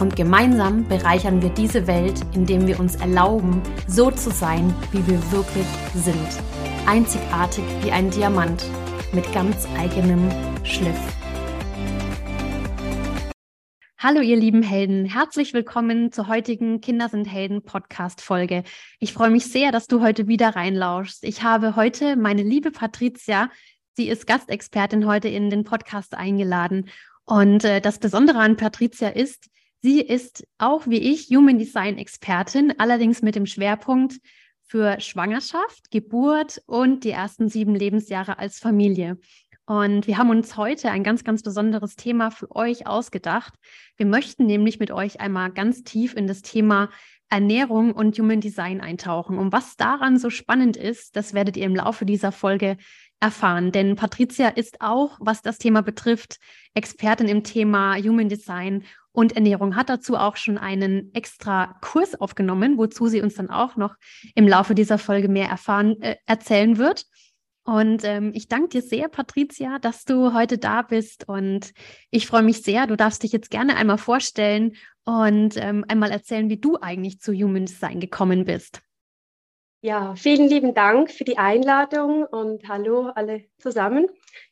Und gemeinsam bereichern wir diese Welt, indem wir uns erlauben, so zu sein, wie wir wirklich sind. Einzigartig wie ein Diamant mit ganz eigenem Schliff. Hallo ihr lieben Helden, herzlich willkommen zur heutigen Kinder sind Helden Podcast Folge. Ich freue mich sehr, dass du heute wieder reinlauschst. Ich habe heute meine liebe Patricia, sie ist Gastexpertin heute in den Podcast eingeladen. Und äh, das Besondere an Patricia ist, Sie ist auch wie ich Human Design Expertin, allerdings mit dem Schwerpunkt für Schwangerschaft, Geburt und die ersten sieben Lebensjahre als Familie. Und wir haben uns heute ein ganz, ganz besonderes Thema für euch ausgedacht. Wir möchten nämlich mit euch einmal ganz tief in das Thema Ernährung und Human Design eintauchen. Und was daran so spannend ist, das werdet ihr im Laufe dieser Folge erfahren. Denn Patricia ist auch, was das Thema betrifft, Expertin im Thema Human Design und Ernährung hat dazu auch schon einen extra Kurs aufgenommen, wozu sie uns dann auch noch im Laufe dieser Folge mehr erfahren, äh, erzählen wird. Und ähm, ich danke dir sehr, Patricia, dass du heute da bist. Und ich freue mich sehr. Du darfst dich jetzt gerne einmal vorstellen und ähm, einmal erzählen, wie du eigentlich zu Human Design gekommen bist. Ja, vielen lieben Dank für die Einladung und hallo alle zusammen.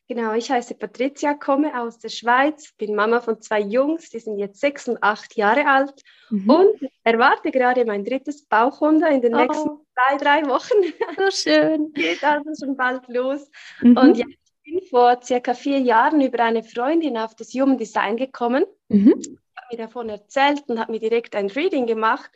Genau, ich heiße Patricia, komme aus der Schweiz, bin Mama von zwei Jungs, die sind jetzt sechs und acht Jahre alt mhm. und erwarte gerade mein drittes Bauchwunder in den oh. nächsten zwei, drei Wochen. So schön. Geht also schon bald los. Mhm. Und ja, ich bin vor circa vier Jahren über eine Freundin auf das Human Design gekommen. Mhm. Hat mir davon erzählt und hat mir direkt ein Reading gemacht.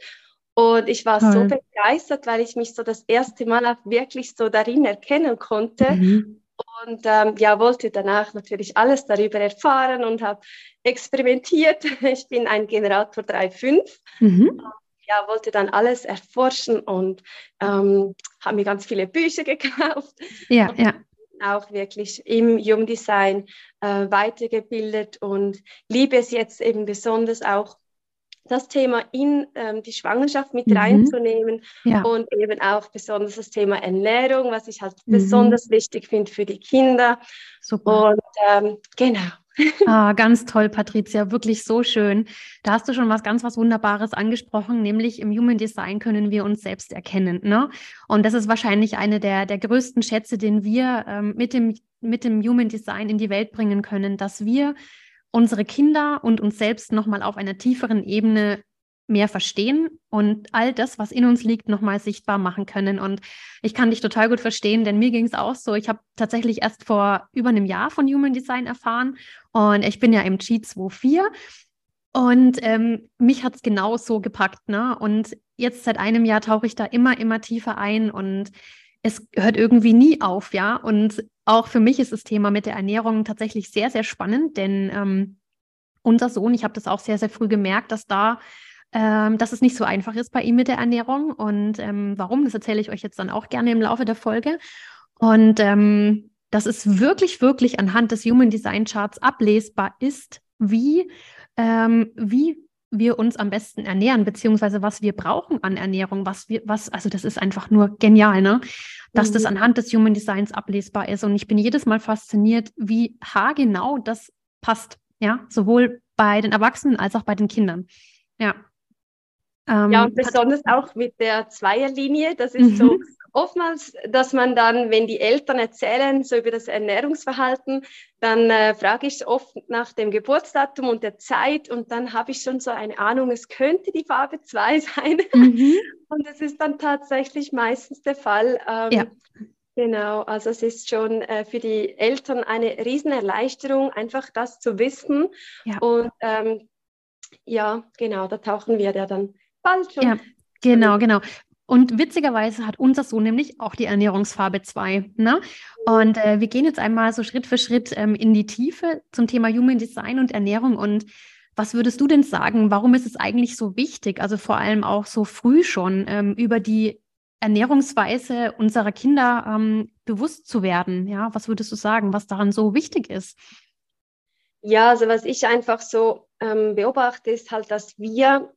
Und ich war Toll. so begeistert, weil ich mich so das erste Mal auch wirklich so darin erkennen konnte. Mhm. Und ähm, ja, wollte danach natürlich alles darüber erfahren und habe experimentiert. Ich bin ein Generator 3.5. Mhm. Ja, wollte dann alles erforschen und ähm, habe mir ganz viele Bücher gekauft. Ja, ja. Auch wirklich im Human Design äh, weitergebildet und liebe es jetzt eben besonders auch das Thema in ähm, die Schwangerschaft mit mhm. reinzunehmen ja. und eben auch besonders das Thema Ernährung, was ich halt mhm. besonders wichtig finde für die Kinder. Super. Und ähm, genau. Ah, ganz toll, Patricia, wirklich so schön. Da hast du schon was ganz was Wunderbares angesprochen, nämlich im Human Design können wir uns selbst erkennen. Ne? Und das ist wahrscheinlich eine der, der größten Schätze, den wir ähm, mit, dem, mit dem Human Design in die Welt bringen können, dass wir unsere Kinder und uns selbst nochmal auf einer tieferen Ebene mehr verstehen und all das, was in uns liegt, nochmal sichtbar machen können. Und ich kann dich total gut verstehen, denn mir ging es auch so. Ich habe tatsächlich erst vor über einem Jahr von Human Design erfahren und ich bin ja im G24 und ähm, mich hat es genau so gepackt. Ne? Und jetzt seit einem Jahr tauche ich da immer, immer tiefer ein und es hört irgendwie nie auf, ja. Und auch für mich ist das Thema mit der Ernährung tatsächlich sehr, sehr spannend, denn ähm, unser Sohn, ich habe das auch sehr, sehr früh gemerkt, dass da ähm, dass es nicht so einfach ist bei ihm mit der Ernährung. Und ähm, warum, das erzähle ich euch jetzt dann auch gerne im Laufe der Folge. Und ähm, dass es wirklich, wirklich anhand des Human Design Charts ablesbar ist, wie, ähm, wie wir uns am besten ernähren, beziehungsweise was wir brauchen an Ernährung, was wir, was, also das ist einfach nur genial, ne? Dass mhm. das anhand des Human Designs ablesbar ist. Und ich bin jedes Mal fasziniert, wie haargenau das passt, ja, sowohl bei den Erwachsenen als auch bei den Kindern. Ja. Ähm, ja, und besonders auch mit der Zweierlinie, das ist mhm. so oftmals, dass man dann, wenn die Eltern erzählen, so über das Ernährungsverhalten, dann äh, frage ich oft nach dem Geburtsdatum und der Zeit und dann habe ich schon so eine Ahnung, es könnte die Farbe 2 sein. Mhm. Und es ist dann tatsächlich meistens der Fall. Ähm, ja. Genau, also es ist schon äh, für die Eltern eine Riesenerleichterung, einfach das zu wissen. Ja. Und ähm, ja, genau, da tauchen wir ja dann bald schon. Ja, genau, genau. Und witzigerweise hat unser Sohn nämlich auch die Ernährungsfarbe 2. Ne? Und äh, wir gehen jetzt einmal so Schritt für Schritt ähm, in die Tiefe zum Thema Human Design und Ernährung. Und Was würdest du denn sagen? Warum ist es eigentlich so wichtig, also vor allem auch so früh schon, ähm, über die Ernährungsweise unserer Kinder ähm, bewusst zu werden? Ja, was würdest du sagen, was daran so wichtig ist? Ja, also was ich einfach so ähm, beobachte, ist halt, dass wir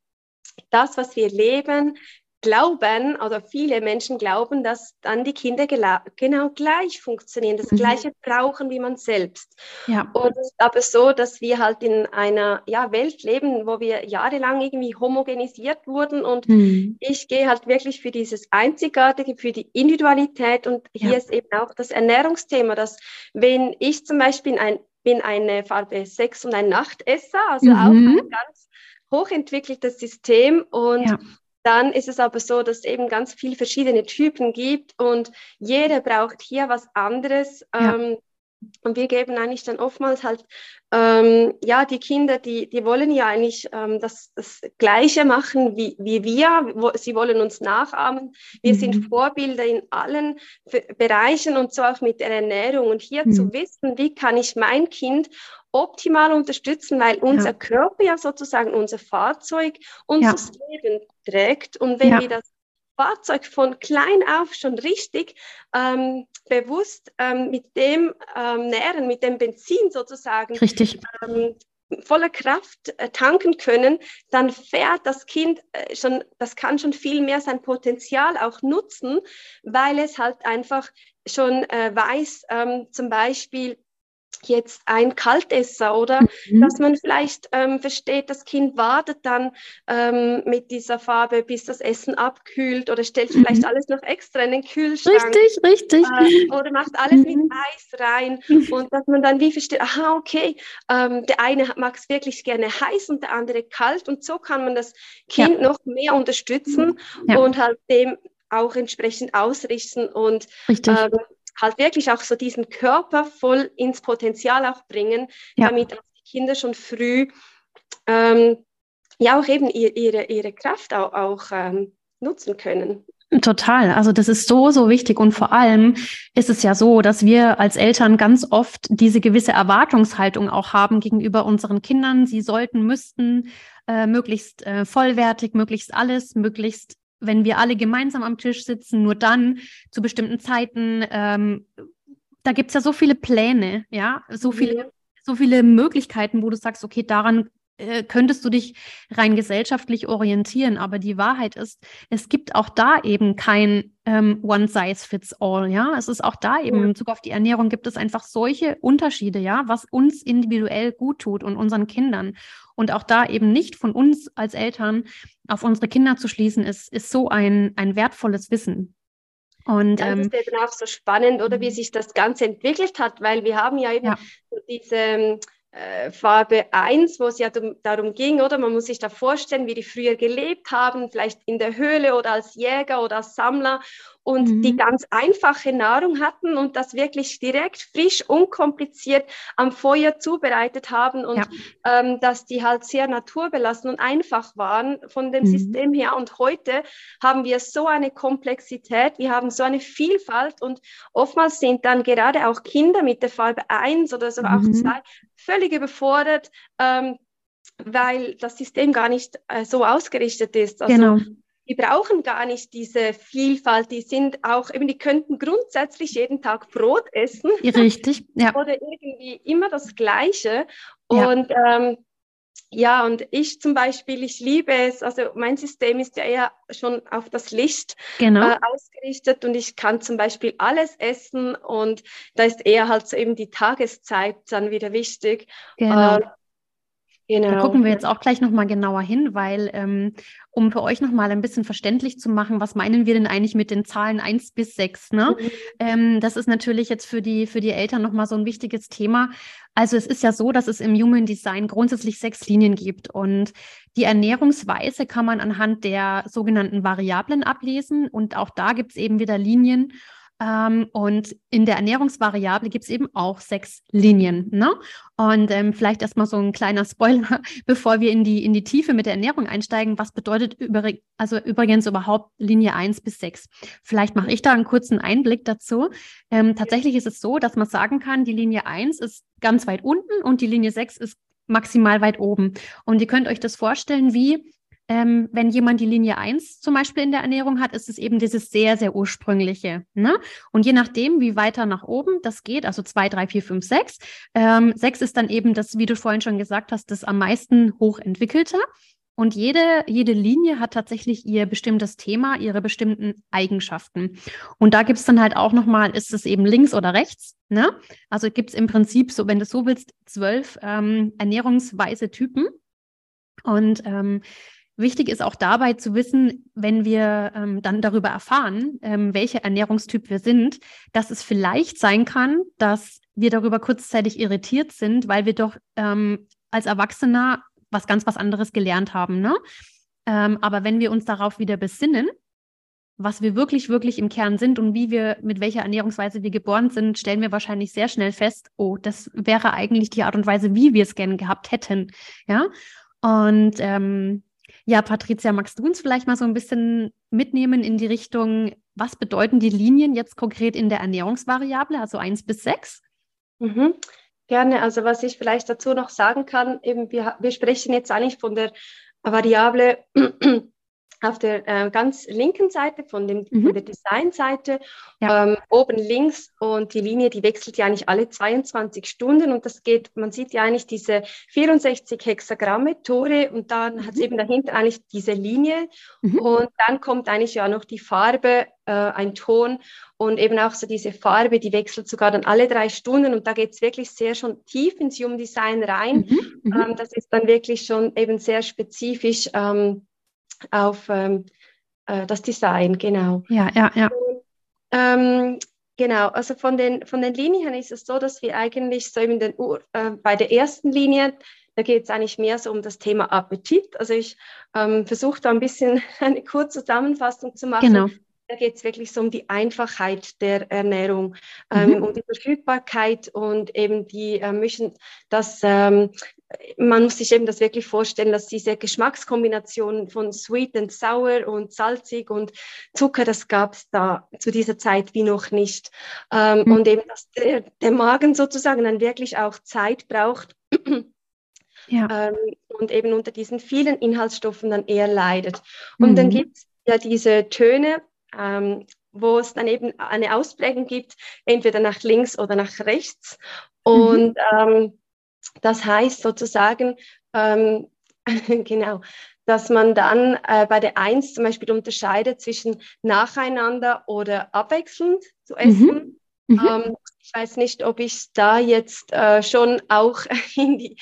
das, was wir leben, glauben, oder viele Menschen glauben, dass dann die Kinder genau gleich funktionieren, das mhm. Gleiche brauchen wie man selbst. Ja. Und aber so, dass wir halt in einer ja, Welt leben, wo wir jahrelang irgendwie homogenisiert wurden und mhm. ich gehe halt wirklich für dieses Einzigartige, für die Individualität und hier ja. ist eben auch das Ernährungsthema, dass wenn ich zum Beispiel ein, bin eine Farbe 6 und ein Nachtesser, also mhm. auch ein ganz hochentwickeltes System und ja dann ist es aber so, dass es eben ganz viele verschiedene Typen gibt und jeder braucht hier was anderes. Ja. Ähm, und wir geben eigentlich dann oftmals halt, ähm, ja, die Kinder, die, die wollen ja eigentlich ähm, das, das Gleiche machen wie, wie wir. Sie wollen uns nachahmen. Wir mhm. sind Vorbilder in allen Bereichen und so auch mit der Ernährung. Und hier mhm. zu wissen, wie kann ich mein Kind optimal unterstützen, weil unser ja. Körper ja sozusagen unser Fahrzeug unser ja. Leben trägt. Und wenn ja. wir das Fahrzeug von klein auf schon richtig ähm, bewusst ähm, mit dem ähm, nähren, mit dem Benzin sozusagen richtig. Ähm, voller Kraft äh, tanken können, dann fährt das Kind äh, schon, das kann schon viel mehr sein Potenzial auch nutzen, weil es halt einfach schon äh, weiß, ähm, zum Beispiel, jetzt ein Kaltesser oder mhm. dass man vielleicht ähm, versteht, das Kind wartet dann ähm, mit dieser Farbe, bis das Essen abkühlt oder stellt mhm. vielleicht alles noch extra in den Kühlschrank. Richtig, richtig. Äh, oder macht alles mhm. mit Eis rein und dass man dann wie versteht, aha, okay, ähm, der eine mag es wirklich gerne heiß und der andere kalt und so kann man das Kind ja. noch mehr unterstützen ja. und halt dem auch entsprechend ausrichten und Richtig. Ähm, halt wirklich auch so diesen Körper voll ins Potenzial auch bringen, ja. damit die Kinder schon früh ähm, ja auch eben ihre, ihre Kraft auch, auch ähm, nutzen können. Total. Also das ist so, so wichtig. Und vor allem ist es ja so, dass wir als Eltern ganz oft diese gewisse Erwartungshaltung auch haben gegenüber unseren Kindern. Sie sollten, müssten äh, möglichst äh, vollwertig, möglichst alles, möglichst wenn wir alle gemeinsam am Tisch sitzen, nur dann zu bestimmten Zeiten. Ähm, da gibt es ja so viele Pläne, ja, so viele, mhm. so viele Möglichkeiten, wo du sagst, okay, daran äh, könntest du dich rein gesellschaftlich orientieren. Aber die Wahrheit ist, es gibt auch da eben kein ähm, One Size Fits All. Ja, es ist auch da eben ja. in Bezug auf die Ernährung gibt es einfach solche Unterschiede, ja, was uns individuell gut tut und unseren Kindern. Und auch da eben nicht von uns als Eltern auf unsere Kinder zu schließen, ist, ist so ein, ein wertvolles Wissen. Und, das ähm, ist eben auch so spannend, oder wie mhm. sich das Ganze entwickelt hat, weil wir haben ja eben ja. diese äh, Farbe 1, wo es ja darum ging, oder? Man muss sich da vorstellen, wie die früher gelebt haben, vielleicht in der Höhle oder als Jäger oder als Sammler und mhm. die ganz einfache Nahrung hatten und das wirklich direkt frisch, unkompliziert am Feuer zubereitet haben und ja. ähm, dass die halt sehr naturbelassen und einfach waren von dem mhm. System her. Und heute haben wir so eine Komplexität, wir haben so eine Vielfalt und oftmals sind dann gerade auch Kinder mit der Farbe 1 oder so mhm. auch 2 völlig überfordert. Ähm, weil das System gar nicht äh, so ausgerichtet ist. Also genau die brauchen gar nicht diese Vielfalt. Die sind auch, eben, die könnten grundsätzlich jeden Tag Brot essen. Richtig, ja. Oder irgendwie immer das Gleiche. Und ja. Ähm, ja, und ich zum Beispiel, ich liebe es, also mein System ist ja eher schon auf das Licht genau. äh, ausgerichtet und ich kann zum Beispiel alles essen und da ist eher halt so eben die Tageszeit dann wieder wichtig. Genau. Äh, Genau. Da gucken wir jetzt auch gleich nochmal genauer hin, weil ähm, um für euch nochmal ein bisschen verständlich zu machen, was meinen wir denn eigentlich mit den Zahlen 1 bis 6? Ne? Mhm. Ähm, das ist natürlich jetzt für die, für die Eltern nochmal so ein wichtiges Thema. Also es ist ja so, dass es im Human Design grundsätzlich sechs Linien gibt und die Ernährungsweise kann man anhand der sogenannten Variablen ablesen und auch da gibt es eben wieder Linien. Ähm, und in der Ernährungsvariable gibt es eben auch sechs Linien. Ne? Und ähm, vielleicht erstmal so ein kleiner Spoiler, bevor wir in die, in die Tiefe mit der Ernährung einsteigen. Was bedeutet über, also übrigens überhaupt Linie 1 bis 6? Vielleicht mache ich da einen kurzen Einblick dazu. Ähm, tatsächlich ist es so, dass man sagen kann, die Linie 1 ist ganz weit unten und die Linie 6 ist maximal weit oben. Und ihr könnt euch das vorstellen, wie ähm, wenn jemand die Linie 1 zum Beispiel in der Ernährung hat, ist es eben dieses sehr, sehr ursprüngliche. Ne? Und je nachdem, wie weiter nach oben das geht, also 2, 3, 4, 5, 6, ähm, 6 ist dann eben das, wie du vorhin schon gesagt hast, das am meisten hochentwickelte. Und jede, jede Linie hat tatsächlich ihr bestimmtes Thema, ihre bestimmten Eigenschaften. Und da gibt es dann halt auch nochmal, ist es eben links oder rechts? Ne? Also gibt es im Prinzip, so wenn du so willst, zwölf ähm, ernährungsweise Typen. Und ähm, Wichtig ist auch dabei zu wissen, wenn wir ähm, dann darüber erfahren, ähm, welcher Ernährungstyp wir sind, dass es vielleicht sein kann, dass wir darüber kurzzeitig irritiert sind, weil wir doch ähm, als Erwachsener was ganz was anderes gelernt haben. Ne? Ähm, aber wenn wir uns darauf wieder besinnen, was wir wirklich, wirklich im Kern sind und wie wir, mit welcher Ernährungsweise wir geboren sind, stellen wir wahrscheinlich sehr schnell fest, oh, das wäre eigentlich die Art und Weise, wie wir es gerne gehabt hätten. Ja. Und ähm, ja, Patricia, magst du uns vielleicht mal so ein bisschen mitnehmen in die Richtung, was bedeuten die Linien jetzt konkret in der Ernährungsvariable, also 1 bis 6? Mhm. Gerne. Also was ich vielleicht dazu noch sagen kann, eben wir, wir sprechen jetzt eigentlich von der Variable auf der äh, ganz linken Seite von, dem, mhm. von der Designseite, ja. ähm, oben links und die Linie, die wechselt ja eigentlich alle 22 Stunden und das geht, man sieht ja eigentlich diese 64 Hexagramme, Tore und dann mhm. hat es eben dahinter eigentlich diese Linie mhm. und dann kommt eigentlich ja noch die Farbe, äh, ein Ton und eben auch so diese Farbe, die wechselt sogar dann alle drei Stunden und da geht es wirklich sehr schon tief ins Human Design rein. Mhm. Mhm. Ähm, das ist dann wirklich schon eben sehr spezifisch. Ähm, auf ähm, äh, das Design, genau. Ja, ja, ja. Und, ähm, genau, also von den, von den Linien ist es so, dass wir eigentlich so in den, äh, bei der ersten Linie, da geht es eigentlich mehr so um das Thema Appetit. Also ich ähm, versuche da ein bisschen eine kurze Zusammenfassung zu machen. Genau. Da geht es wirklich so um die Einfachheit der Ernährung, ähm, mhm. um die Verfügbarkeit und eben die äh, müssen das ähm, man muss sich eben das wirklich vorstellen, dass diese Geschmackskombination von sweet and sour und salzig und Zucker, das gab es da zu dieser Zeit wie noch nicht. Ähm, mhm. Und eben, dass der, der, Magen sozusagen dann wirklich auch Zeit braucht. Ja. Ähm, und eben unter diesen vielen Inhaltsstoffen dann eher leidet. Und mhm. dann gibt es ja diese Töne, ähm, wo es dann eben eine Ausprägung gibt, entweder nach links oder nach rechts. Mhm. Und mhm. Das heißt sozusagen, ähm, genau, dass man dann äh, bei der Eins zum Beispiel unterscheidet zwischen nacheinander oder abwechselnd zu mhm. essen. Mhm. Ähm, ich weiß nicht, ob ich da jetzt äh, schon auch in die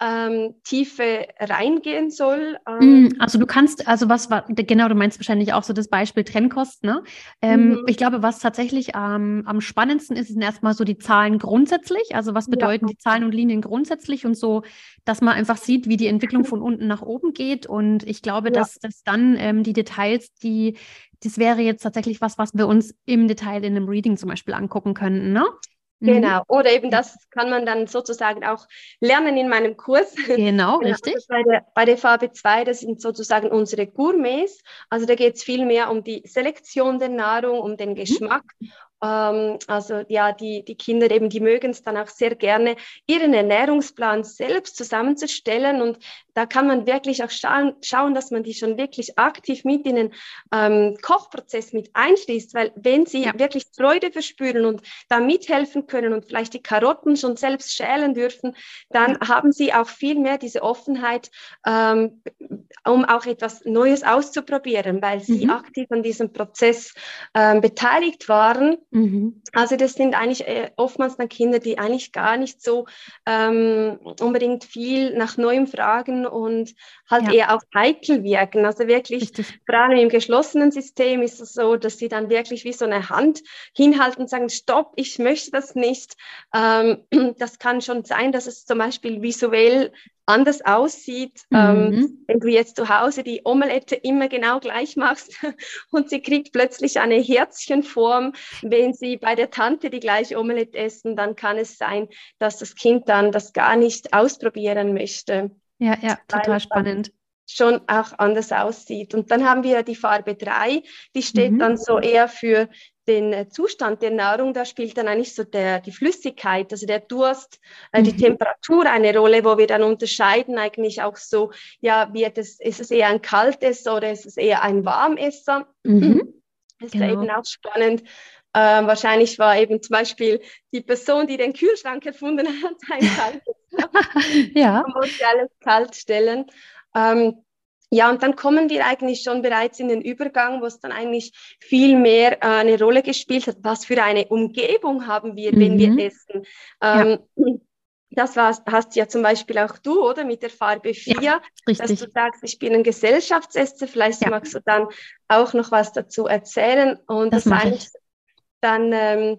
ähm, Tiefe reingehen soll. Ähm. Mm, also du kannst, also was war, genau, du meinst wahrscheinlich auch so das Beispiel Trennkost, ne? Ähm, mhm. Ich glaube, was tatsächlich am spannendsten ist, sind erstmal so die Zahlen grundsätzlich. Also was bedeuten ja. die Zahlen und Linien grundsätzlich und so, dass man einfach sieht, wie die Entwicklung von unten nach oben geht. Und ich glaube, ja. dass, dass dann ähm, die Details, die das wäre jetzt tatsächlich was, was wir uns im Detail in einem Reading zum Beispiel angucken könnten, ne? Mhm. Genau. Oder eben das kann man dann sozusagen auch lernen in meinem Kurs. Genau, genau richtig. Also bei, der, bei der Farbe 2, das sind sozusagen unsere Gourmets. Also da geht es viel mehr um die Selektion der Nahrung, um den mhm. Geschmack. Mhm. Ähm, also ja, die, die Kinder eben, die mögen es dann auch sehr gerne, ihren Ernährungsplan selbst zusammenzustellen. Und da kann man wirklich auch schauen, schauen dass man die schon wirklich aktiv mit in den ähm, Kochprozess mit einschließt. Weil wenn sie ja. wirklich Freude verspüren und da mithelfen können und vielleicht die Karotten schon selbst schälen dürfen, dann ja. haben sie auch viel mehr diese Offenheit, ähm, um auch etwas Neues auszuprobieren, weil sie mhm. aktiv an diesem Prozess ähm, beteiligt waren. Mhm. Also das sind eigentlich äh, oftmals dann Kinder, die eigentlich gar nicht so ähm, unbedingt viel nach Neuem fragen und halt ja. eher auch heikel wirken. Also wirklich, Richtig. vor allem im geschlossenen System ist es so, dass sie dann wirklich wie so eine Hand hinhalten und sagen, stopp, ich möchte das nicht. Ähm, das kann schon sein, dass es zum Beispiel visuell anders aussieht. Ähm, mhm. Ähm, wenn du jetzt zu Hause die Omelette immer genau gleich machst und sie kriegt plötzlich eine Herzchenform, wenn sie bei der Tante die gleiche Omelette essen, dann kann es sein, dass das Kind dann das gar nicht ausprobieren möchte. Ja, ja, total spannend. schon auch anders aussieht. Und dann haben wir die Farbe 3, die steht mhm. dann so eher für den äh, Zustand der Nahrung, da spielt dann eigentlich so der, die Flüssigkeit, also der Durst, äh, mhm. die Temperatur eine Rolle, wo wir dann unterscheiden eigentlich auch so, ja, wird es, ist es eher ein Kaltesser oder ist es eher ein Warmesser? Mhm. Ist genau. ja eben auch spannend. Ähm, wahrscheinlich war eben zum Beispiel die Person, die den Kühlschrank erfunden hat, ein kaltes. ja. Man muss ja alles kalt stellen. Ähm, ja, und dann kommen wir eigentlich schon bereits in den Übergang, wo es dann eigentlich viel mehr äh, eine Rolle gespielt hat. Was für eine Umgebung haben wir, mhm. wenn wir mhm. essen? Ähm, ja. Das war, hast ja zum Beispiel auch du, oder? Mit der Farbe 4, ja, dass du sagst, ich bin ein Gesellschaftsesser. Vielleicht ja. magst du dann auch noch was dazu erzählen. Und das, das eigentlich dann ähm,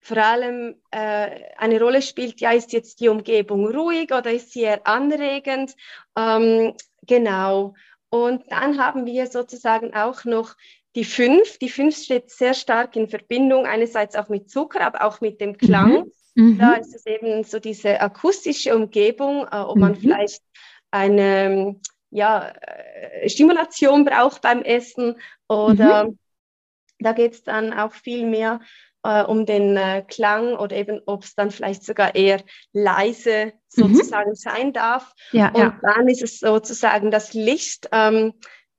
vor allem äh, eine Rolle spielt, ja, ist jetzt die Umgebung ruhig oder ist sie eher anregend? Ähm, Genau. Und dann haben wir sozusagen auch noch die fünf. Die fünf steht sehr stark in Verbindung, einerseits auch mit Zucker, aber auch mit dem Klang. Mhm. mhm. Da ist es eben so diese akustische Umgebung, äh, ob man mhm. vielleicht eine ja, äh, Stimulation braucht beim Essen oder mhm. Da geht es dann auch viel mehr äh, um den äh, Klang oder eben, ob es dann vielleicht sogar eher leise mhm. sozusagen mhm. sein darf. Ja, und ja. dann ist es sozusagen das Licht. Ähm,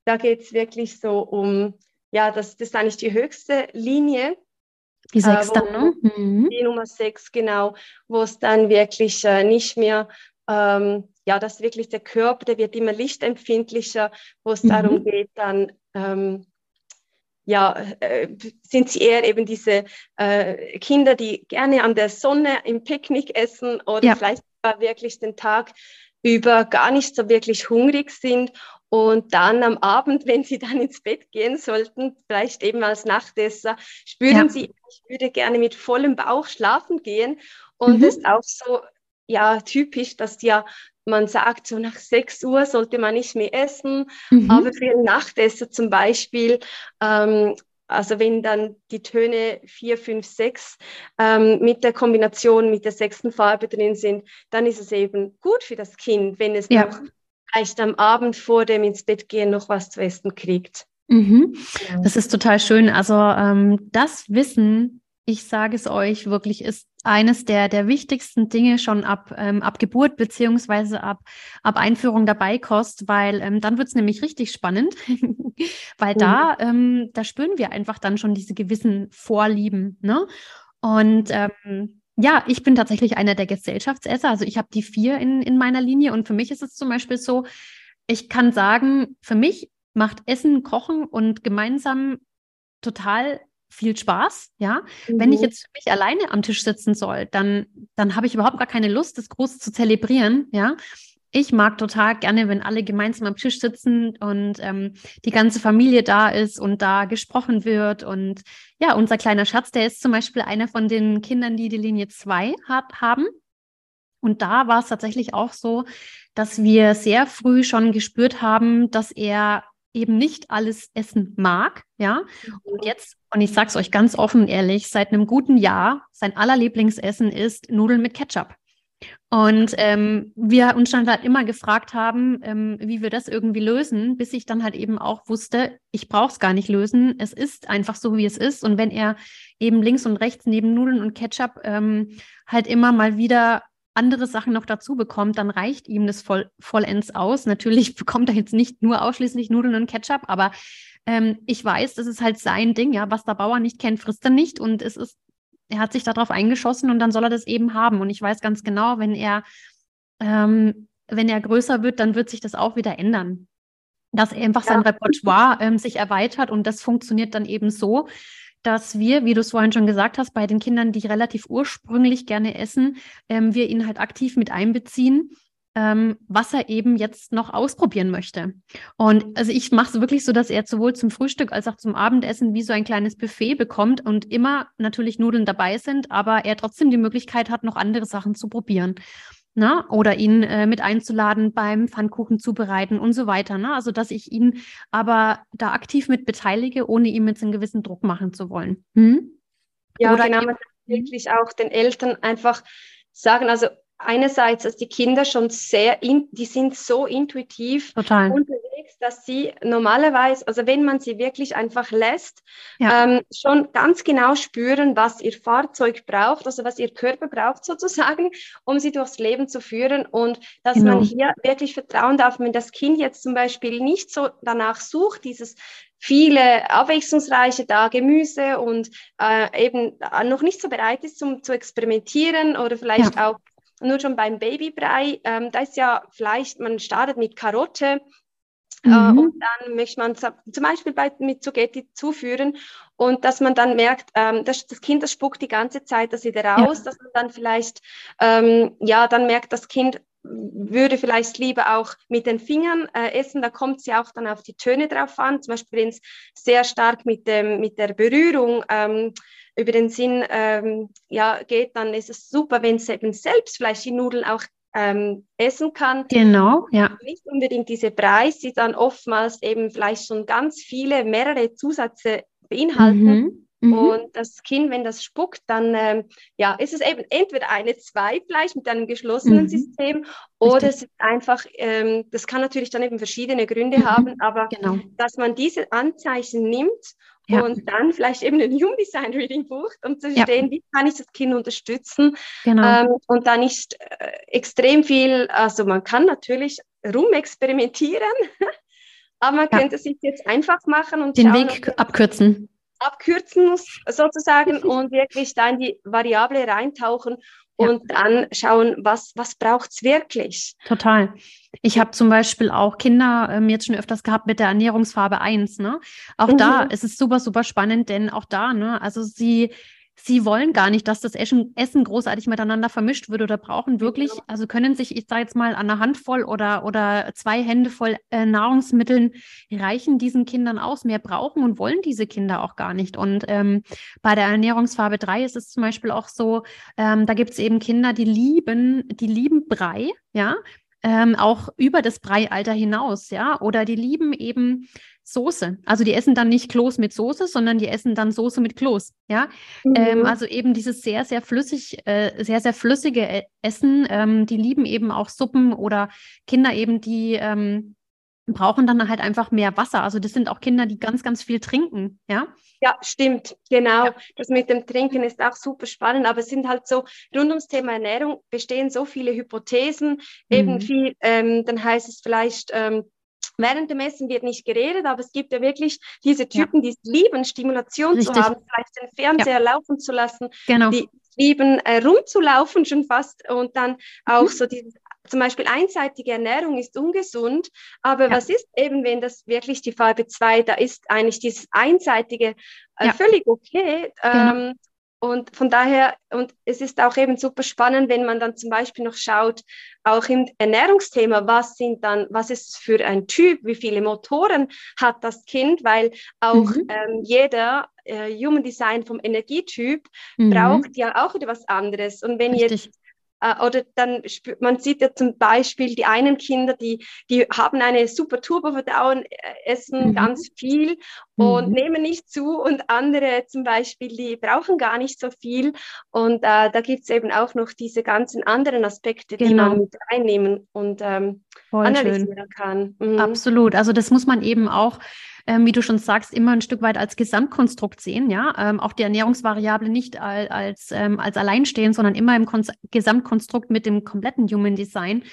da geht es wirklich so um, ja, das, das ist eigentlich die höchste Linie. Die sechs äh, dann, ne? Mhm. Die Nummer sechs, genau, wo es dann wirklich äh, nicht mehr ähm, ja, dass wirklich der Körper, der wird immer lichtempfindlicher, wo es mhm. darum geht, dann ähm, ja, äh, sind sie eher eben diese äh, Kinder, die gerne an der Sonne im Picknick essen oder ja. vielleicht wirklich den Tag über gar nicht so wirklich hungrig sind und dann am Abend, wenn sie dann ins Bett gehen sollten, vielleicht eben als Nachtesser, spüren ja. sie, ich würde gerne mit vollem Bauch schlafen gehen. Und mhm. das ist auch so ja typisch, dass ja man sagt, so nach 6 Uhr sollte man nicht mehr essen, mhm. aber für einen Nachtesser zum Beispiel, ähm, also wenn dann die Töne 4, 5, 6 ähm, mit der Kombination mit der sechsten Farbe drin sind, dann ist es eben gut für das Kind, wenn es ja. vielleicht am Abend vor dem ins Bett gehen noch was zu essen kriegt. Mhm. Ja. Das ist total schön. Also ähm, das Wissen ich sage es euch wirklich, ist eines der, der wichtigsten Dinge schon ab, ähm, ab Geburt beziehungsweise ab, ab Einführung der Beikost, weil ähm, dann wird es nämlich richtig spannend, weil mhm. da, ähm, da spüren wir einfach dann schon diese gewissen Vorlieben. Ne? Und ähm, ja, ich bin tatsächlich einer der Gesellschaftsesser. Also ich habe die vier in, in meiner Linie und für mich ist es zum Beispiel so, ich kann sagen, für mich macht Essen, Kochen und gemeinsam total viel Spaß, ja. Mhm. Wenn ich mhm. jetzt für mich alleine am Tisch sitzen soll, dann, dann habe ich überhaupt gar keine Lust, das groß zu zelebrieren, ja. Ich mag total gerne, wenn alle gemeinsam am Tisch sitzen und ähm, die ganze Familie da ist und da gesprochen wird. Und ja, unser kleiner Schatz, der ist zum Beispiel einer von den Kindern, die die Linie 2 hat, haben. Und da war es tatsächlich auch so, dass wir sehr früh schon gespürt haben, dass er eben nicht alles essen mag, ja. Und jetzt, und ich sage es euch ganz offen ehrlich, seit einem guten Jahr, sein allerlieblingsessen ist Nudeln mit Ketchup. Und ähm, wir uns dann halt immer gefragt haben, ähm, wie wir das irgendwie lösen, bis ich dann halt eben auch wusste, ich brauche es gar nicht lösen. Es ist einfach so, wie es ist. Und wenn er eben links und rechts neben Nudeln und Ketchup ähm, halt immer mal wieder andere Sachen noch dazu bekommt, dann reicht ihm das voll, vollends aus. Natürlich bekommt er jetzt nicht nur ausschließlich Nudeln und Ketchup, aber ähm, ich weiß, das ist halt sein Ding, ja, was der Bauer nicht kennt, frisst er nicht und es ist, er hat sich darauf eingeschossen und dann soll er das eben haben. Und ich weiß ganz genau, wenn er, ähm, wenn er größer wird, dann wird sich das auch wieder ändern. Dass er einfach ja. sein Repertoire ähm, sich erweitert und das funktioniert dann eben so, dass wir, wie du es vorhin schon gesagt hast, bei den Kindern, die relativ ursprünglich gerne essen, ähm, wir ihn halt aktiv mit einbeziehen ähm, was er eben jetzt noch ausprobieren möchte. Und also ich mache es wirklich so, dass er sowohl zum Frühstück als auch zum Abendessen wie so ein kleines Buffet bekommt und immer natürlich Nudeln dabei sind, aber er trotzdem die Möglichkeit hat, noch andere Sachen zu probieren. Ne? oder ihn äh, mit einzuladen beim Pfannkuchen zubereiten und so weiter. Ne? Also, dass ich ihn aber da aktiv mit beteilige, ohne ihm jetzt einen gewissen Druck machen zu wollen. Hm? Ja, oder genau, man wirklich auch den Eltern einfach sagen, also einerseits, dass die Kinder schon sehr, in, die sind so intuitiv Total. unterwegs, dass sie normalerweise, also wenn man sie wirklich einfach lässt, ja. ähm, schon ganz genau spüren, was ihr Fahrzeug braucht, also was ihr Körper braucht sozusagen, um sie durchs Leben zu führen und dass genau. man hier wirklich vertrauen darf, wenn das Kind jetzt zum Beispiel nicht so danach sucht, dieses viele abwechslungsreiche da Gemüse und äh, eben noch nicht so bereit ist zum zu experimentieren oder vielleicht ja. auch nur schon beim Babybrei, ähm, da ist ja vielleicht, man startet mit Karotte äh, mhm. äh, und dann möchte man zum Beispiel bei, mit Zugetti zuführen und dass man dann merkt, ähm, das, das Kind, das spuckt die ganze Zeit das wieder raus, ja. dass man dann vielleicht, ähm, ja, dann merkt das Kind, würde vielleicht lieber auch mit den Fingern äh, essen. Da kommt es ja auch dann auf die Töne drauf an. Zum Beispiel, wenn es sehr stark mit, dem, mit der Berührung ähm, über den Sinn ähm, ja, geht, dann ist es super, wenn es eben selbst vielleicht die Nudeln auch ähm, essen kann. Genau, ja. Nicht unbedingt diese Preis, die dann oftmals eben vielleicht schon ganz viele, mehrere Zusätze beinhalten. Mhm. Mhm. Und das Kind, wenn das spuckt, dann ähm, ja, ist es eben entweder eine Zweifleisch mit einem geschlossenen mhm. System oder Richtig. es ist einfach, ähm, das kann natürlich dann eben verschiedene Gründe mhm. haben, aber genau. dass man diese Anzeichen nimmt ja. und dann vielleicht eben ein Human Design Reading bucht, um zu verstehen, ja. wie kann ich das Kind unterstützen genau. ähm, und da nicht äh, extrem viel, also man kann natürlich rumexperimentieren, aber man ja. könnte es sich jetzt einfach machen und den schauen, Weg abkürzen abkürzen muss sozusagen und wirklich da in die Variable reintauchen und ja. dann schauen, was, was braucht es wirklich. Total. Ich habe zum Beispiel auch Kinder ähm, jetzt schon öfters gehabt mit der Ernährungsfarbe 1. Ne? Auch mhm. da ist es super, super spannend, denn auch da, ne, also sie sie wollen gar nicht, dass das Essen, Essen großartig miteinander vermischt wird oder brauchen wirklich, ja. also können sich, ich sage jetzt mal, an einer Handvoll oder, oder zwei Hände voll äh, Nahrungsmitteln reichen diesen Kindern aus. Mehr brauchen und wollen diese Kinder auch gar nicht. Und ähm, bei der Ernährungsfarbe 3 ist es zum Beispiel auch so, ähm, da gibt es eben Kinder, die lieben, die lieben Brei, ja, ähm, auch über das Breialter hinaus, ja, oder die lieben eben Soße. Also die essen dann nicht Kloß mit Soße, sondern die essen dann Soße mit Kloß. Ja, ähm, mhm. ähm, also eben dieses sehr, sehr flüssig, äh, sehr, sehr flüssige e-, Essen. Ähm, die lieben eben auch Suppen oder Kinder eben, die ähm, brauchen dann halt einfach mehr Wasser. Also das sind auch Kinder, die ganz, ganz viel trinken. Ja. Ja, stimmt, genau. Ja. Das mit dem Trinken ist auch super spannend, aber es sind halt so, rund ums Thema Ernährung bestehen so viele Hypothesen, mhm. eben viel, ähm, dann heißt es vielleicht, ähm, Während dem Essen wird nicht geredet, aber es gibt ja wirklich diese Typen, ja. die es lieben, Stimulation Richtig. zu haben, vielleicht den Fernseher ja. laufen zu lassen, genau. die lieben äh, rumzulaufen schon fast und dann auch mhm. so dieses zum Beispiel einseitige Ernährung ist ungesund, aber ja. was ist eben, wenn das wirklich die Farbe 2, da ist eigentlich dieses einseitige äh, ja. völlig okay. Genau. Ähm, und von daher, und es ist auch eben super spannend, wenn man dann zum Beispiel noch schaut, auch im Ernährungsthema, was sind dann, was ist für ein Typ, wie viele Motoren hat das Kind, weil auch mhm. ähm, jeder äh, Human Design vom Energietyp mhm. braucht ja auch etwas anderes. Und wenn Richtig. jetzt äh, oder dann, man sieht ja zum Beispiel die einen Kinder, die, die haben eine super Turbo-Verdauung, äh, essen mhm. ganz viel und mhm. nehmen nicht zu und andere zum Beispiel, die brauchen gar nicht so viel. Und äh, da gibt es eben auch noch diese ganzen anderen Aspekte, genau. die man mit reinnehmen und ähm, analysieren schön. kann. Mhm. Absolut. Also das muss man eben auch ähm, wie du schon sagst, immer ein Stück weit als Gesamtkonstrukt sehen, ja, ähm, auch die Ernährungsvariable nicht als, als, ähm, als alleinstehend, sondern immer im Kon Gesamtkonstrukt mit dem kompletten Human Design.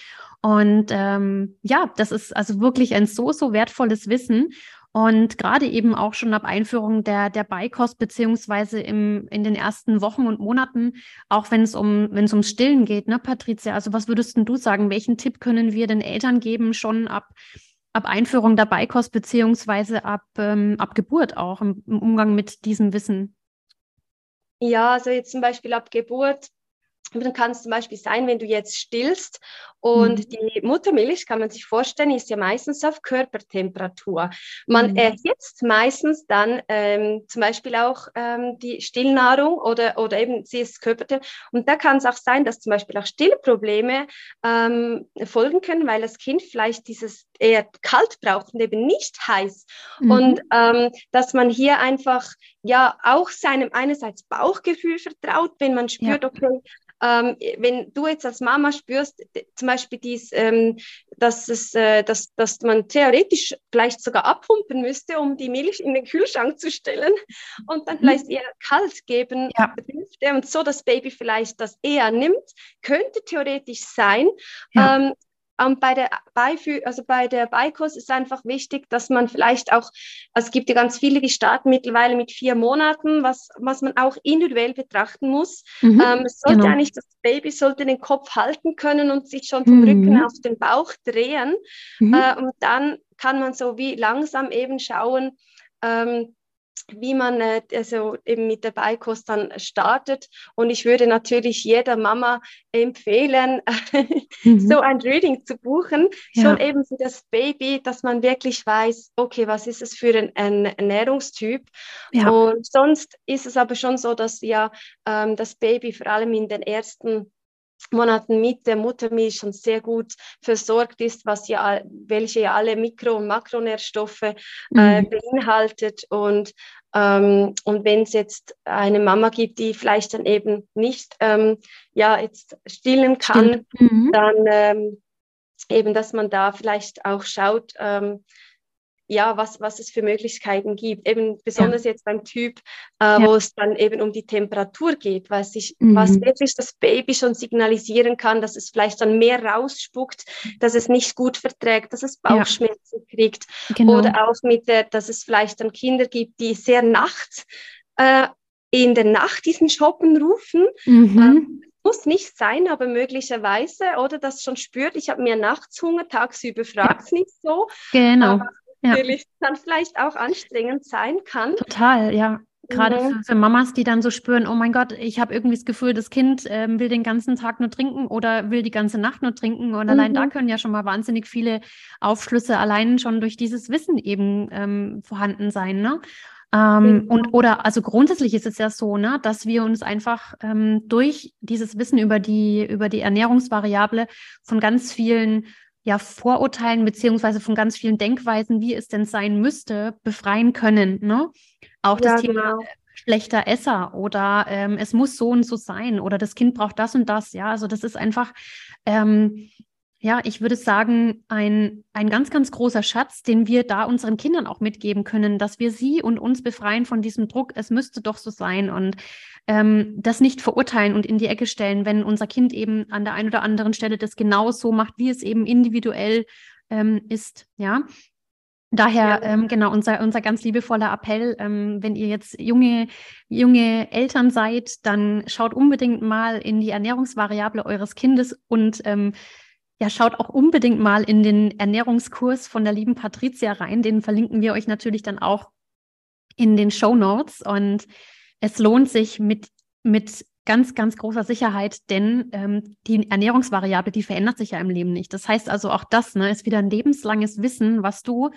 Und ähm, ja, das ist also wirklich ein so, so wertvolles Wissen. Und gerade eben auch schon ab Einführung der, der Beikost, beziehungsweise im, in den ersten Wochen und Monaten, auch wenn es um, wenn es ums Stillen geht, ne, Patricia? Also was würdest du sagen? Welchen Tipp können wir den Eltern geben, schon ab ab Einführung der Beikost beziehungsweise ab, ähm, ab Geburt auch im, im Umgang mit diesem Wissen? Ja, also jetzt zum Beispiel ab Geburt dann kann es zum Beispiel sein, wenn du jetzt stillst und mhm. die Muttermilch, kann man sich vorstellen, ist ja meistens auf Körpertemperatur. Man mhm. erhitzt meistens dann ähm, zum Beispiel auch ähm, die Stillnahrung oder, oder eben sie ist Körpertemperatur. Und da kann es auch sein, dass zum Beispiel auch Stillprobleme ähm, folgen können, weil das Kind vielleicht dieses eher kalt braucht und eben nicht heiß. Mhm. Und ähm, dass man hier einfach ja auch seinem einerseits Bauchgefühl vertraut, wenn man spürt, ja. okay, ähm, wenn du jetzt als Mama spürst, zum Beispiel dies, ähm, dass, es, äh, dass, dass man theoretisch vielleicht sogar abpumpen müsste, um die Milch in den Kühlschrank zu stellen und dann mhm. vielleicht eher kalt geben ja. und so das Baby vielleicht das eher nimmt, könnte theoretisch sein. Ja. Ähm, ähm, bei der Beifü also bei der Beikurs ist einfach wichtig, dass man vielleicht auch, also es gibt ja ganz viele, die starten mittlerweile mit vier Monaten, was, was man auch individuell betrachten muss. Mhm, ähm, es sollte genau. eigentlich, das Baby sollte den Kopf halten können und sich schon vom mhm. Rücken auf den Bauch drehen. Mhm. Äh, und dann kann man so wie langsam eben schauen, ähm, wie man äh, also eben mit der Beikost dann startet. Und ich würde natürlich jeder Mama empfehlen, mhm. so ein Reading zu buchen, ja. schon eben für das Baby, dass man wirklich weiß, okay, was ist es für ein, ein Ernährungstyp? Ja. Und sonst ist es aber schon so, dass ja ähm, das Baby vor allem in den ersten Monaten mit der Muttermilch schon sehr gut versorgt ist, was ja, welche ja alle Mikro- und Makronährstoffe äh, mhm. beinhaltet. Und, ähm, und wenn es jetzt eine Mama gibt, die vielleicht dann eben nicht ähm, ja, jetzt stillen kann, mhm. dann ähm, eben, dass man da vielleicht auch schaut, ähm, ja, was, was es für Möglichkeiten gibt. Eben besonders ja. jetzt beim Typ, äh, ja. wo es dann eben um die Temperatur geht, was, ich, mhm. was wirklich das Baby schon signalisieren kann, dass es vielleicht dann mehr rausspuckt, dass es nicht gut verträgt, dass es Bauchschmerzen ja. kriegt. Genau. Oder auch mit der, dass es vielleicht dann Kinder gibt, die sehr nachts äh, in der Nacht diesen Shoppen rufen. Mhm. Ähm, muss nicht sein, aber möglicherweise, oder das schon spürt, ich habe mir nachts Hunger, tagsüber fragt es nicht so. Genau. Aber natürlich ja. dann vielleicht auch anstrengend sein kann. Total, ja. Gerade mhm. für, für, Mamas, die dann so spüren, oh mein Gott, ich habe irgendwie das Gefühl, das Kind ähm, will den ganzen Tag nur trinken oder will die ganze Nacht nur trinken. Und mhm. allein da mhm. können ja schon mal wahnsinnig viele Aufschlüsse allein schon durch dieses Wissen eben ähm, vorhanden sein. Ne? Ähm, mhm. Und oder also grundsätzlich ist es ja so, ne, dass wir uns einfach ähm, durch dieses Wissen über die, über die Ernährungsvariable von ganz vielen ja, Vorurteilen beziehungsweise von ganz vielen Denkweisen, wie es denn sein müsste, befreien können. Ne? Auch ja, das Thema genau. schlechter Esser oder ähm, es muss so und so sein oder das Kind braucht das und das. Ja, also das ist einfach, ähm, ja, ich würde sagen, ein, ein ganz, ganz großer Schatz, den wir da unseren Kindern auch mitgeben können, dass wir sie und uns befreien von diesem Druck, es müsste doch so sein und ähm, das nicht verurteilen und in die Ecke stellen, wenn unser Kind eben an der einen oder anderen Stelle das genau so macht, wie es eben individuell ähm, ist, ja. Daher, ja. ähm, genau, unser, unser ganz liebevoller Appell, ähm, wenn ihr jetzt junge, junge Eltern seid, dann schaut unbedingt mal in die Ernährungsvariable eures Kindes und ähm, ja, schaut auch unbedingt mal in den Ernährungskurs von der lieben Patricia rein. Den verlinken wir euch natürlich dann auch in den Show Notes. Und es lohnt sich mit, mit ganz, ganz großer Sicherheit, denn ähm, die Ernährungsvariable, die verändert sich ja im Leben nicht. Das heißt also auch das ne, ist wieder ein lebenslanges Wissen, was du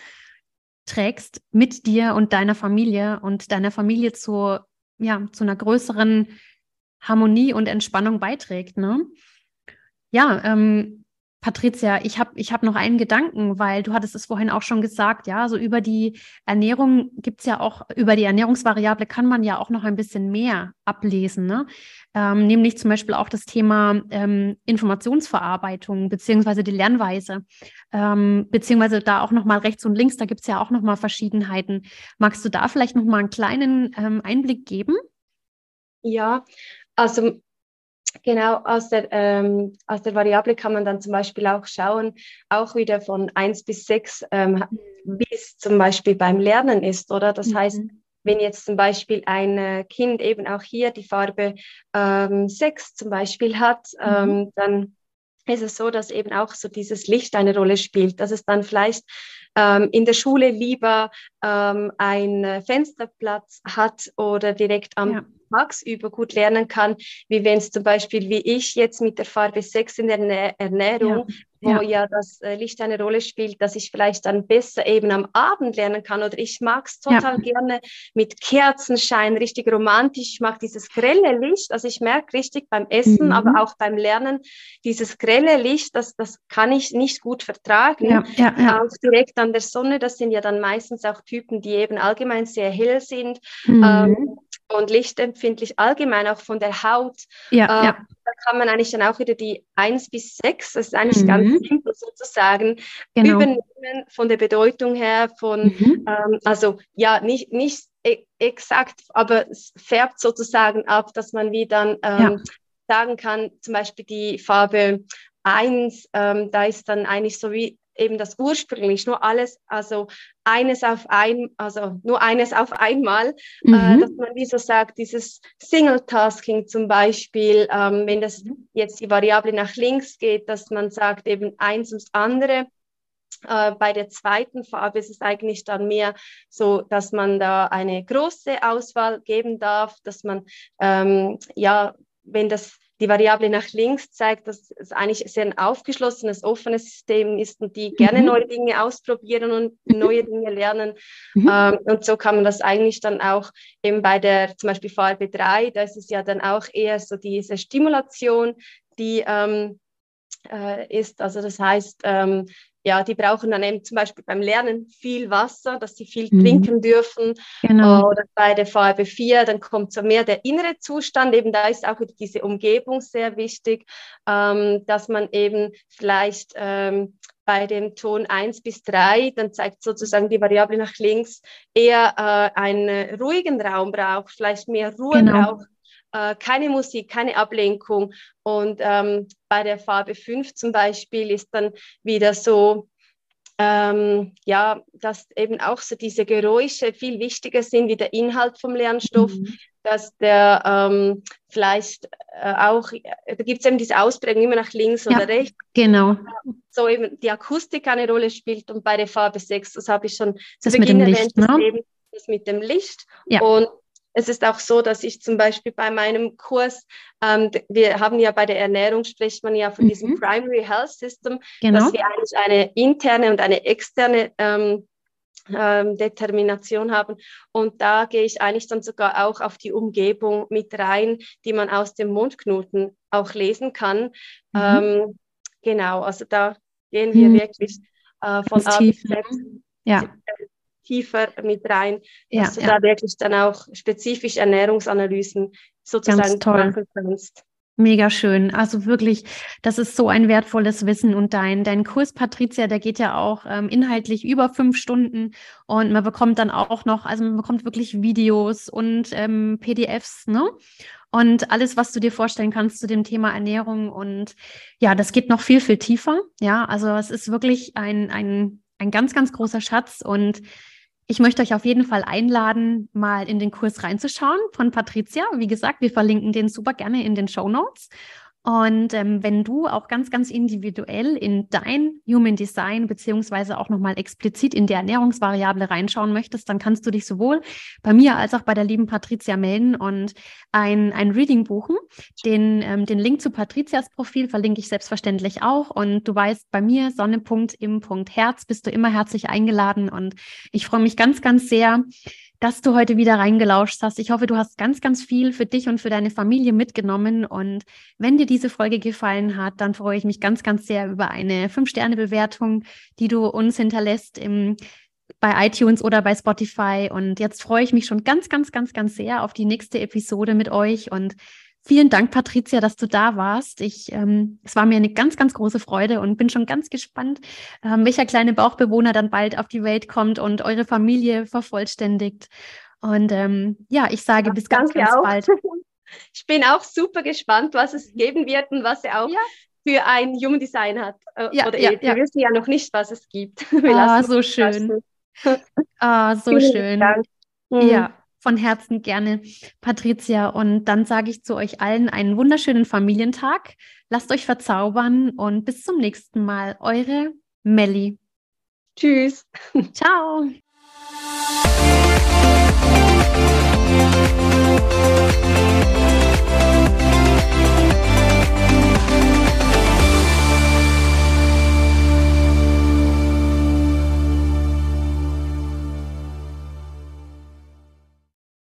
trägst mit dir und deiner Familie und deiner Familie zu, ja, zu einer größeren Harmonie und Entspannung beiträgt. Ne? Ja, ähm, Patricia, ich habe ich hab noch einen Gedanken, weil du hattest es vorhin auch schon gesagt, ja, so über die Ernährung gibt es ja auch, über die Ernährungsvariable kann man ja auch noch ein bisschen mehr ablesen, ne? Ähm, nämlich zum Beispiel auch das Thema ähm, Informationsverarbeitung beziehungsweise die Lernweise, ähm, beziehungsweise da auch nochmal rechts und links, da gibt es ja auch nochmal Verschiedenheiten. Magst du da vielleicht nochmal einen kleinen ähm, Einblick geben? Ja, also Genau, aus der, ähm, aus der Variable kann man dann zum Beispiel auch schauen, auch wieder von 1 bis 6, ähm, wie es zum Beispiel beim Lernen ist, oder? Das mhm. heißt, wenn jetzt zum Beispiel ein äh, Kind eben auch hier die Farbe ähm, 6 zum Beispiel hat, mhm. ähm, dann ist es so, dass eben auch so dieses Licht eine Rolle spielt, dass es dann vielleicht ähm, in der Schule lieber ähm, ein Fensterplatz hat oder direkt am ja. tagsüber gut lernen kann, wie wenn es zum Beispiel wie ich jetzt mit der Farbe 6 in der Ernährung, ja wo ja. ja, das äh, Licht eine Rolle spielt, dass ich vielleicht dann besser eben am Abend lernen kann. Oder ich mag es total ja. gerne mit Kerzenschein, richtig romantisch. Ich mag dieses grelle Licht. Also ich merke richtig beim Essen, mhm. aber auch beim Lernen, dieses grelle Licht, das, das kann ich nicht gut vertragen. Ja, ja, ja. Auch direkt an der Sonne, das sind ja dann meistens auch Typen, die eben allgemein sehr hell sind. Mhm. Ähm, und lichtempfindlich allgemein auch von der Haut. Ja, äh, ja. Da kann man eigentlich dann auch wieder die 1 bis 6, das ist eigentlich mhm. ganz simpel sozusagen, genau. übernehmen von der Bedeutung her, von, mhm. ähm, also ja, nicht, nicht e exakt, aber es färbt sozusagen ab, dass man wie dann ähm, ja. sagen kann, zum Beispiel die Farbe 1, ähm, da ist dann eigentlich so wie eben das ursprünglich, nur alles, also eines auf ein, also nur eines auf einmal, äh, mhm. äh, dass man wie so sagt, dieses Single-Tasking zum Beispiel, ähm, wenn das jetzt die Variable nach links geht, dass man sagt eben eins ums andere. Äh, bei der zweiten Farbe ist es eigentlich dann mehr so, dass man da eine große Auswahl geben darf, dass man ähm, ja, wenn das die Variable nach links zeigt, dass es eigentlich sehr ein aufgeschlossenes, offenes System ist und die gerne mhm. neue Dinge ausprobieren und neue Dinge lernen. Mhm. Ähm, und so kann man das eigentlich dann auch eben bei der zum Beispiel Farbe 3, da ist es ja dann auch eher so diese Stimulation, die ähm, äh, ist. Also das heißt, ähm, ja, die brauchen dann eben zum Beispiel beim Lernen viel Wasser, dass sie viel mhm. trinken dürfen. Genau. Oder bei der Farbe 4, dann kommt so mehr der innere Zustand. Eben da ist auch diese Umgebung sehr wichtig, ähm, dass man eben vielleicht ähm, bei dem Ton 1 bis 3, dann zeigt sozusagen die Variable nach links, eher äh, einen ruhigen Raum braucht, vielleicht mehr Ruhe genau. braucht äh, keine Musik, keine Ablenkung. Und ähm, bei der Farbe 5 zum Beispiel ist dann wieder so, ähm, ja, dass eben auch so diese Geräusche viel wichtiger sind wie der Inhalt vom Lernstoff, mhm. dass der ähm, vielleicht äh, auch, da gibt es eben diese Ausprägung immer nach links ja, oder rechts. Genau. So eben die Akustik eine Rolle spielt und bei der Farbe 6, das habe ich schon das zu Beginn erwähnt, ne? eben das mit dem Licht. Ja. Und es ist auch so, dass ich zum Beispiel bei meinem Kurs, ähm, wir haben ja bei der Ernährung, spricht man ja von mhm. diesem Primary Health System, genau. dass wir eigentlich eine interne und eine externe ähm, ähm, Determination haben. Und da gehe ich eigentlich dann sogar auch auf die Umgebung mit rein, die man aus dem Mundknoten auch lesen kann. Mhm. Ähm, genau, also da gehen wir mhm. wirklich äh, von A bis Z. Ja tiefer mit rein, ja, dass du ja. da wirklich dann auch spezifisch Ernährungsanalysen sozusagen machen kannst. Mega schön. Also wirklich, das ist so ein wertvolles Wissen. Und dein, dein Kurs, Patricia, der geht ja auch ähm, inhaltlich über fünf Stunden und man bekommt dann auch noch, also man bekommt wirklich Videos und ähm, PDFs, ne? Und alles, was du dir vorstellen kannst zu dem Thema Ernährung. Und ja, das geht noch viel, viel tiefer. Ja, also es ist wirklich ein, ein, ein ganz, ganz großer Schatz. Und ich möchte euch auf jeden Fall einladen, mal in den Kurs reinzuschauen von Patricia. Wie gesagt, wir verlinken den super gerne in den Show Notes. Und ähm, wenn du auch ganz, ganz individuell in dein Human Design beziehungsweise auch nochmal explizit in die Ernährungsvariable reinschauen möchtest, dann kannst du dich sowohl bei mir als auch bei der lieben Patricia melden und ein, ein Reading buchen. Den, ähm, den Link zu Patricias Profil verlinke ich selbstverständlich auch. Und du weißt, bei mir Sonnepunkt im Punkt Herz bist du immer herzlich eingeladen. Und ich freue mich ganz, ganz sehr, dass du heute wieder reingelauscht hast. Ich hoffe, du hast ganz, ganz viel für dich und für deine Familie mitgenommen. Und wenn dir diese Folge gefallen hat, dann freue ich mich ganz, ganz sehr über eine Fünf-Sterne-Bewertung, die du uns hinterlässt im bei iTunes oder bei Spotify. Und jetzt freue ich mich schon ganz, ganz, ganz, ganz sehr auf die nächste Episode mit euch und Vielen Dank, Patricia, dass du da warst. Ich, ähm, es war mir eine ganz, ganz große Freude und bin schon ganz gespannt, ähm, welcher kleine Bauchbewohner dann bald auf die Welt kommt und eure Familie vervollständigt. Und ähm, ja, ich sage ja, bis ganz, ganz auch. bald. Ich bin auch super gespannt, was es geben wird und was er auch ja. für ein Human Design hat. Äh, ja, Oder ja, wir wissen ja noch nicht, was es gibt. ah, so schön. ah, so Vielen schön. Dank. Ja, von Herzen gerne, Patricia. Und dann sage ich zu euch allen einen wunderschönen Familientag. Lasst euch verzaubern und bis zum nächsten Mal. Eure Melli. Tschüss. Ciao.